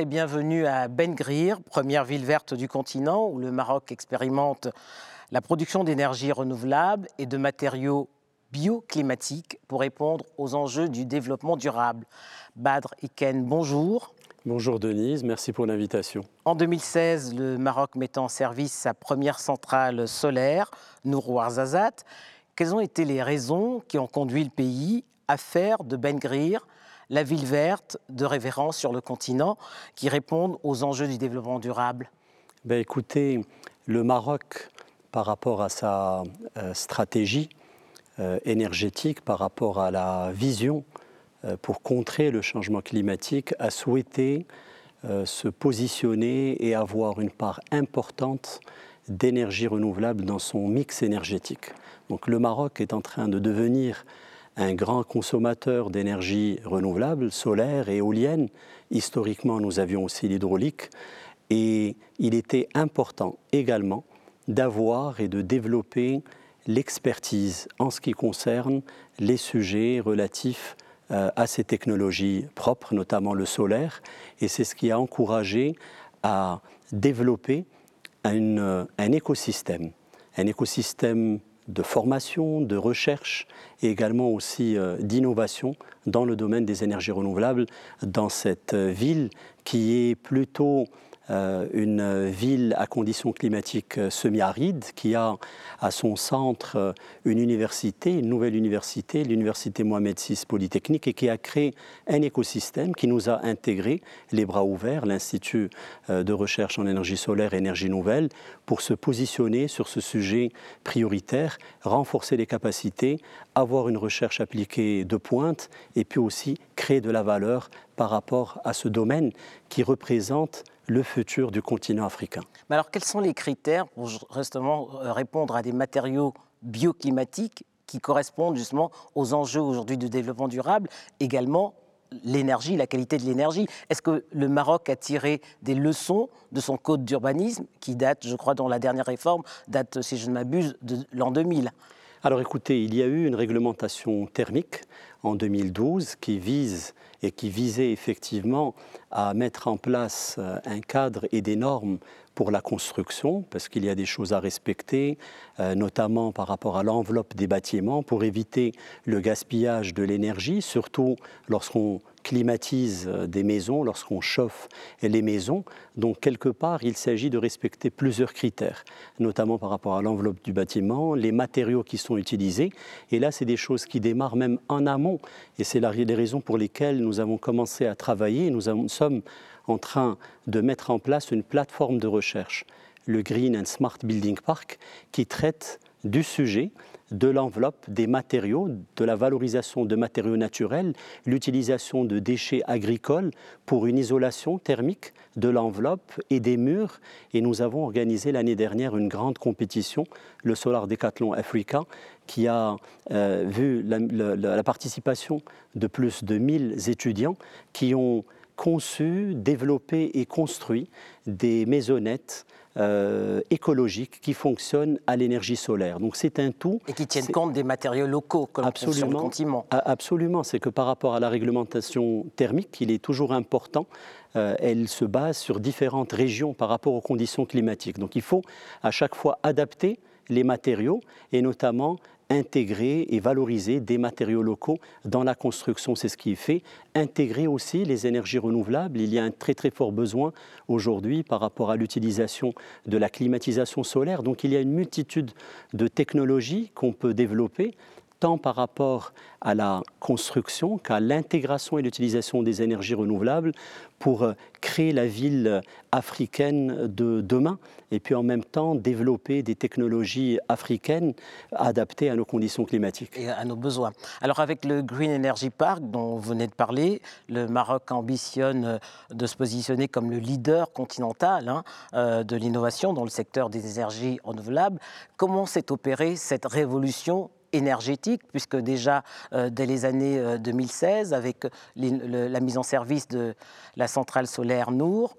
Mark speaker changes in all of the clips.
Speaker 1: Et bienvenue à Ben Grir, première ville verte du continent où le Maroc expérimente la production d'énergie renouvelable et de matériaux bioclimatiques pour répondre aux enjeux du développement durable. Badr Iken, bonjour.
Speaker 2: Bonjour Denise, merci pour l'invitation.
Speaker 1: En 2016, le Maroc met en service sa première centrale solaire, Nour Ouarzazate. Quelles ont été les raisons qui ont conduit le pays à faire de Ben Grir la ville verte de référence sur le continent qui répondent aux enjeux du développement durable
Speaker 2: ben Écoutez, le Maroc, par rapport à sa euh, stratégie euh, énergétique, par rapport à la vision euh, pour contrer le changement climatique, a souhaité se positionner et avoir une part importante d'énergie renouvelable dans son mix énergétique. Donc le Maroc est en train de devenir un grand consommateur d'énergie renouvelable, solaire et éolienne. Historiquement, nous avions aussi l'hydraulique. Et il était important également d'avoir et de développer l'expertise en ce qui concerne les sujets relatifs euh, à ces technologies propres, notamment le solaire. Et c'est ce qui a encouragé à développer un, un écosystème, un écosystème de formation, de recherche et également aussi euh, d'innovation dans le domaine des énergies renouvelables dans cette euh, ville qui est plutôt une ville à conditions climatiques euh, semi-arides qui a à son centre euh, une université, une nouvelle université, l'université Mohamed VI Polytechnique, et qui a créé un écosystème qui nous a intégré les bras ouverts, l'Institut de recherche en énergie solaire et énergie nouvelle, pour se positionner sur ce sujet prioritaire, renforcer les capacités, avoir une recherche appliquée de pointe, et puis aussi créer de la valeur par rapport à ce domaine qui représente le futur du continent africain.
Speaker 1: Mais alors, quels sont les critères pour justement euh, répondre à des matériaux bioclimatiques qui correspondent justement aux enjeux aujourd'hui du développement durable, également l'énergie, la qualité de l'énergie? Est-ce que le Maroc a tiré des leçons de son code d'urbanisme qui date, je crois, dans la dernière réforme, date, si je ne m'abuse, de l'an 2000
Speaker 2: alors écoutez, il y a eu une réglementation thermique en 2012 qui vise et qui visait effectivement à mettre en place euh, un cadre et des normes pour la construction, parce qu'il y a des choses à respecter, euh, notamment par rapport à l'enveloppe des bâtiments, pour éviter le gaspillage de l'énergie, surtout lorsqu'on climatise euh, des maisons, lorsqu'on chauffe les maisons. Donc quelque part, il s'agit de respecter plusieurs critères, notamment par rapport à l'enveloppe du bâtiment, les matériaux qui sont utilisés. Et là, c'est des choses qui démarrent même en amont. Et c'est les raisons pour lesquelles nous avons commencé à travailler. Nous sommes en train de mettre en place une plateforme de recherche, le Green and Smart Building Park, qui traite du sujet de l'enveloppe, des matériaux, de la valorisation de matériaux naturels, l'utilisation de déchets agricoles pour une isolation thermique de l'enveloppe et des murs. Et nous avons organisé l'année dernière une grande compétition, le Solar Decathlon Africa, qui a euh, vu la, la participation de plus de 1000 étudiants qui ont conçu, développé et construit des maisonnettes euh, écologiques qui fonctionnent à l'énergie solaire.
Speaker 1: Donc c'est un tout. Et qui tiennent compte des matériaux locaux, comme absolument, sur le continent.
Speaker 2: Absolument, c'est que par rapport à la réglementation thermique, il est toujours important. Euh, elle se base sur différentes régions par rapport aux conditions climatiques. Donc il faut à chaque fois adapter les matériaux et notamment intégrer et valoriser des matériaux locaux dans la construction. C'est ce qui est fait. Intégrer aussi les énergies renouvelables. Il y a un très très fort besoin aujourd'hui par rapport à l'utilisation de la climatisation solaire. Donc il y a une multitude de technologies qu'on peut développer tant par rapport à la construction qu'à l'intégration et l'utilisation des énergies renouvelables pour euh, créer la ville africaine de demain et puis en même temps développer des technologies africaines adaptées à nos conditions climatiques.
Speaker 1: Et à nos besoins. Alors avec le Green Energy Park dont vous venez de parler, le Maroc ambitionne euh, de se positionner comme le leader continental hein, euh, de l'innovation dans le secteur des énergies renouvelables. Comment s'est opérée cette révolution énergétique, puisque déjà euh, dès les années 2016, euh, avec la mise en service de la centrale solaire Nour,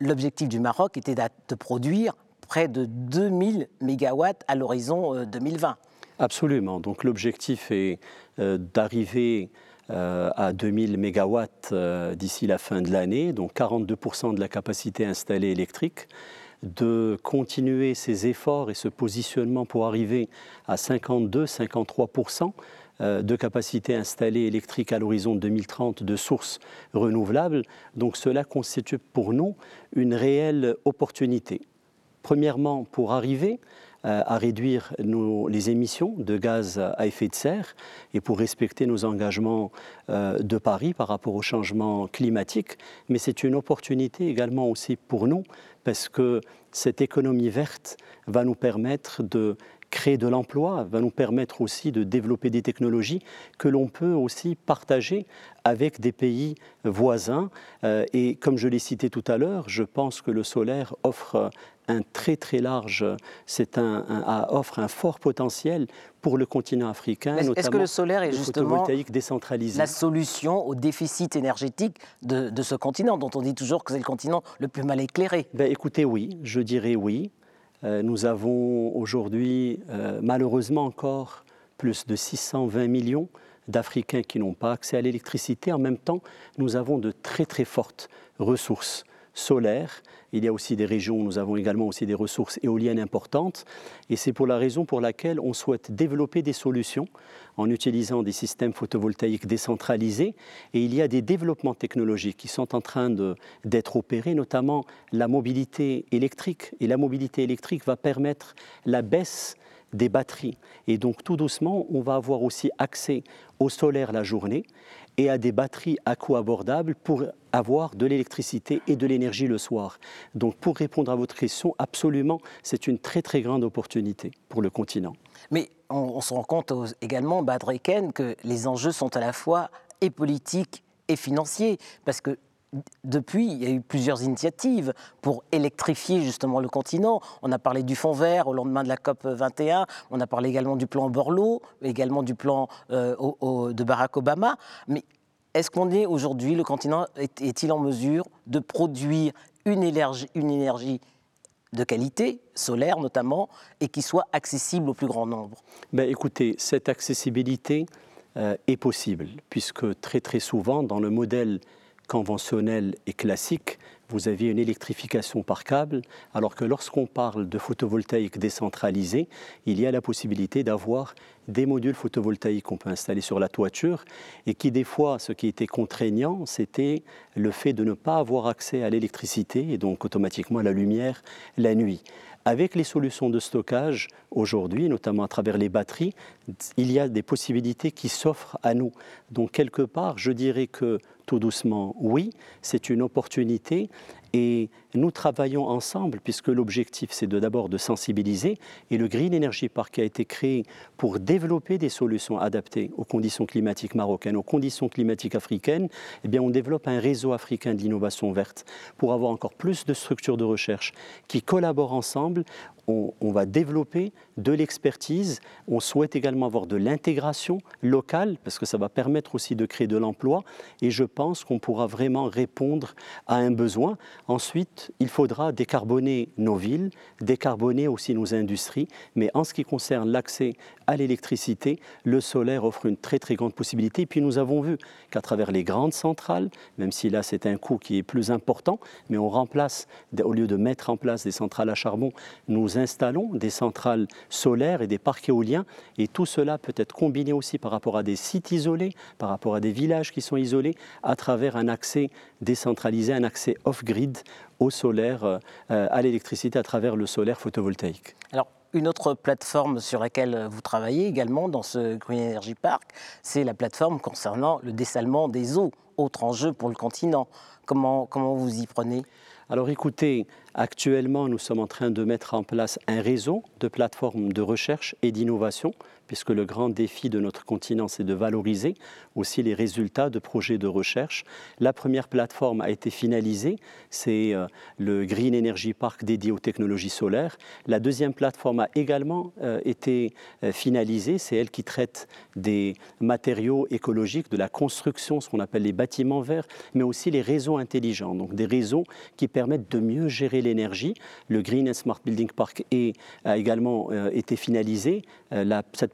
Speaker 1: l'objectif du Maroc était de produire près de 2000 mégawatts à l'horizon 2020. Euh,
Speaker 2: Absolument. Donc l'objectif est d'arriver à 2000 MW d'ici la fin de l'année, donc 42% de la capacité installée électrique de continuer ses efforts et ce positionnement pour arriver à 52-53% euh, de capacité installée électrique à l'horizon 2030 de sources renouvelables. Donc cela constitue pour nous une réelle opportunité. Premièrement, pour arriver à réduire les émissions de gaz à effet de serre et pour respecter nos engagements euh, de Paris par rapport au changement climatique. Mais c'est une opportunité également aussi pour nous parce que cette économie verte va nous permettre de créer de l'emploi, va nous permettre aussi de développer des technologies que l'on peut aussi partager avec des pays voisins. Euh, et comme je l'ai cité tout à l'heure, je pense que le solaire offre un très très large, c'est un, offre un fort potentiel pour le continent africain.
Speaker 1: Est-ce que le solaire est justement
Speaker 2: décentralisé?
Speaker 1: la solution au déficit énergétique de, ce continent, dont on dit toujours que c'est le continent le plus mal éclairé?
Speaker 2: Ben, Écoutez, oui, je dirais oui. Euh, nous avons aujourd'hui euh, malheureusement encore plus de 620 millions d'Africains qui n'ont pas accès à l'électricité. En même temps, nous avons de très très fortes ressources solaires. Il y a aussi des régions où nous avons également aussi des ressources éoliennes importantes. Et c'est pour la raison pour laquelle on souhaite développer des solutions en utilisant des systèmes photovoltaïques décentralisés. Et il y a des développements technologiques qui sont en train d'être opérés, notamment la mobilité électrique. Et la mobilité électrique va permettre la baisse des batteries. Et donc tout doucement, on va avoir aussi accès au solaire la journée et à des batteries à coût abordable pour avoir de l'électricité et de l'énergie le soir. Donc pour répondre à votre question, absolument, c'est une très très grande opportunité pour le continent.
Speaker 1: Mais on, se rend compte également, Badreken, que les enjeux sont à la fois et politiques et financiers, parce que depuis, il y a eu plusieurs initiatives pour électrifier justement le continent. On a parlé du Fonds vert au lendemain de la COP 21, on a parlé également du plan Borloo, également du plan euh, de Barack Obama. Mais est-ce qu'on est, aujourd'hui, le continent est-il en mesure de produire une énergie, de qualité, solaire notamment, et qui soit accessible au plus grand nombre?
Speaker 2: Ben, Écoutez, cette accessibilité euh, est possible, puisque très très souvent, dans le modèle conventionnel et classique, vous aviez une électrification par câble, alors que lorsqu'on parle de photovoltaïque décentralisé, il y a la possibilité d'avoir des modules photovoltaïques qu'on peut installer sur la toiture et qui, des fois, ce qui était contraignant, c'était le fait de ne pas avoir accès à l'électricité et donc automatiquement à la lumière la nuit. Avec les solutions de stockage aujourd'hui, notamment à travers les batteries, il y a des possibilités qui s'offrent à nous. Donc quelque part, je dirais que tout doucement, oui, c'est une opportunité et nous travaillons ensemble puisque l'objectif c'est d'abord de sensibiliser et le Green Energy Park a été créé pour développer des solutions adaptées aux conditions climatiques marocaines, aux conditions climatiques africaines. Eh bien, on développe un réseau africain d'innovation verte pour avoir encore plus de structures de recherche qui collaborent ensemble on, va développer de l'expertise. On souhaite également avoir de l'intégration locale parce que ça va permettre aussi de créer de l'emploi. Et je pense qu'on pourra vraiment répondre à un besoin. Ensuite, il faudra décarboner nos villes, décarboner aussi nos industries. Mais en ce qui concerne l'accès à l'électricité, le solaire offre une très très grande possibilité. Et puis nous avons vu qu'à travers les grandes centrales, même si là c'est un coût qui est plus important, mais on remplace, au lieu de mettre en place des centrales à charbon, nous installons des centrales solaires et des parcs éoliens. Et tout cela peut être combiné aussi par rapport à des sites isolés, par rapport à des villages qui sont isolés, à travers un accès décentralisé, un accès off-grid au solaire, euh, à l'électricité à travers le solaire photovoltaïque.
Speaker 1: Alors, une autre plateforme sur laquelle vous travaillez également dans ce Green Energy Park, c'est la plateforme concernant le dessalement des eaux, autre enjeu pour le continent. Comment, comment vous y prenez?
Speaker 2: Alors écoutez, actuellement nous sommes en train de mettre en place un réseau de plateformes de recherche et d'innovation puisque le grand défi de notre continent, c'est de valoriser aussi les résultats de projets de recherche. La première plateforme a été finalisée, c'est euh, le Green Energy Park dédié aux technologies solaires. La deuxième plateforme a également euh, été euh, finalisée, c'est elle qui traite des matériaux écologiques, de la construction, ce qu'on appelle les bâtiments verts, mais aussi les réseaux intelligents, donc des réseaux qui permettent de mieux gérer l'énergie. Le Green and Smart Building Park a également été finalisé.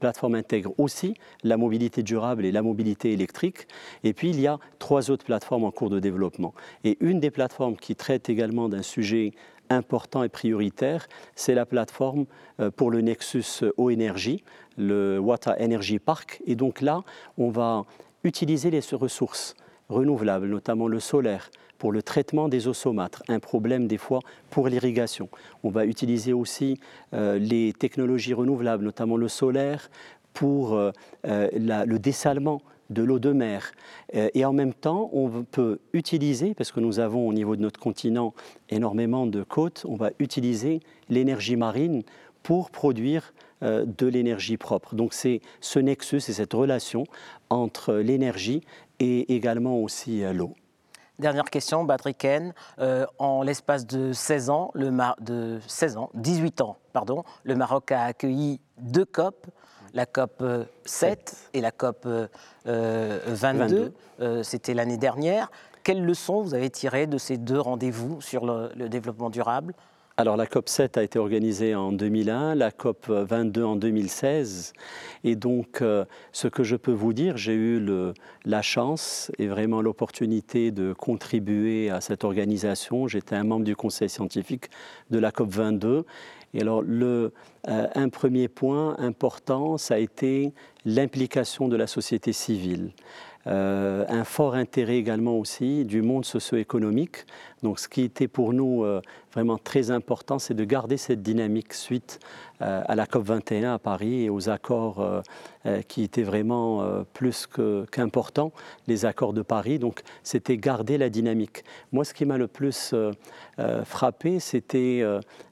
Speaker 2: Plateforme intègre aussi la mobilité durable et la mobilité électrique. Et puis, il y a trois autres plateformes en cours de développement. Et une des plateformes qui traite également d'un sujet important et prioritaire, c'est la plateforme euh, pour le Nexus Eau Énergie, le Water Energy Park. Et donc là, on va utiliser les ressources renouvelables, notamment le solaire, pour le traitement des eaux saumâtres, un problème des fois pour l'irrigation. On va utiliser aussi euh, les technologies renouvelables, notamment le solaire, pour euh, le dessalement de l'eau de mer. Euh, et en même temps, on peut utiliser, parce que nous avons au niveau de notre continent énormément de côtes, on va utiliser l'énergie marine pour produire euh, de l'énergie propre. Donc c'est ce nexus, c'est cette relation entre l'énergie et également aussi euh, l'eau.
Speaker 1: Dernière question, Batriken. en l'espace de 16 ans, le de 16 ans, 18 ans, pardon, le Maroc a accueilli deux COP la COP 7 et la COP 22. Euh, c'était l'année dernière. Quelles leçons vous avez tirées de ces deux rendez-vous sur le, développement durable?
Speaker 2: Alors la COP 7 a été organisée en 2001, la COP 22 en 2016. Et donc euh, ce que je peux vous dire, j'ai eu la chance et vraiment l'opportunité de contribuer à cette organisation. J'étais un membre du conseil scientifique de la COP 22 et alors, euh, un premier point important, ça a été l'implication de la société civile. Euh, un fort intérêt également aussi du monde socio-économique. Donc ce qui était pour nous euh, vraiment très important, c'est de garder cette dynamique suite à la COP21 à Paris et aux accords qui étaient vraiment plus qu'importants, les accords de Paris. Donc c'était garder la dynamique. Moi, ce qui m'a le plus frappé, c'était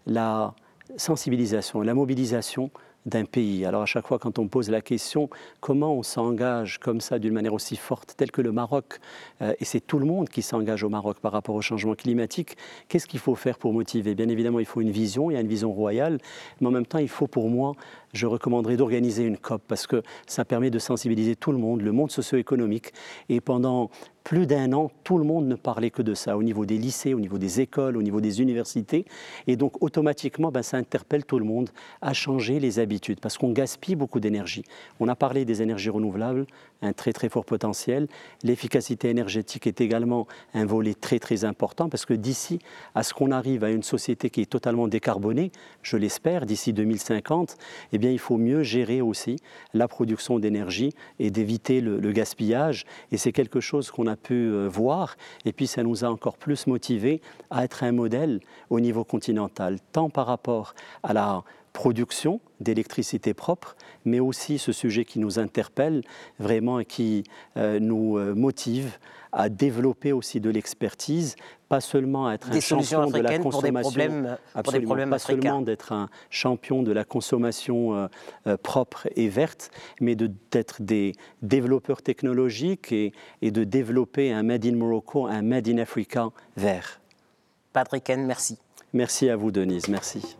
Speaker 2: la sensibilisation, la mobilisation d'un pays. Alors à chaque fois quand on pose la question comment on s'engage comme ça d'une manière aussi forte, telle que le Maroc, euh, et c'est tout le monde qui s'engage au Maroc par rapport au changement climatique, qu'est-ce qu'il faut faire pour motiver? Bien évidemment, il faut une vision, il y a une vision royale, mais en même temps, il faut pour moi, je recommanderais d'organiser une COP parce que ça permet de sensibiliser tout le monde, le monde socio-économique, et pendant plus d'un an, tout le monde ne parlait que de ça, au niveau des lycées, au niveau des écoles, au niveau des universités. Et donc, automatiquement, ben, ça interpelle tout le monde à changer les habitudes, parce qu'on gaspille beaucoup d'énergie. On a parlé des énergies renouvelables, un très très fort potentiel. L'efficacité énergétique est également un volet très très important, parce que d'ici à ce qu'on arrive à une société qui est totalement décarbonée, je l'espère, d'ici 2050, eh bien, il faut mieux gérer aussi la production d'énergie et d'éviter le, gaspillage. Et c'est quelque chose qu'on a a pu euh, voir. Et puis ça nous a encore plus motivés à être un modèle au niveau continental, tant par rapport à la production d'électricité propre, mais aussi ce sujet qui nous interpelle vraiment et qui euh, nous euh, motive à développer aussi de l'expertise, pas seulement à être un champion de la consommation,
Speaker 1: absolument,
Speaker 2: pas seulement d'être un champion de la consommation euh, propre et verte, mais d'être des développeurs technologiques et, et, de développer un Made in Morocco, un Made in Africa vert.
Speaker 1: Patrick N, merci.
Speaker 2: Merci à vous, Denise. Merci.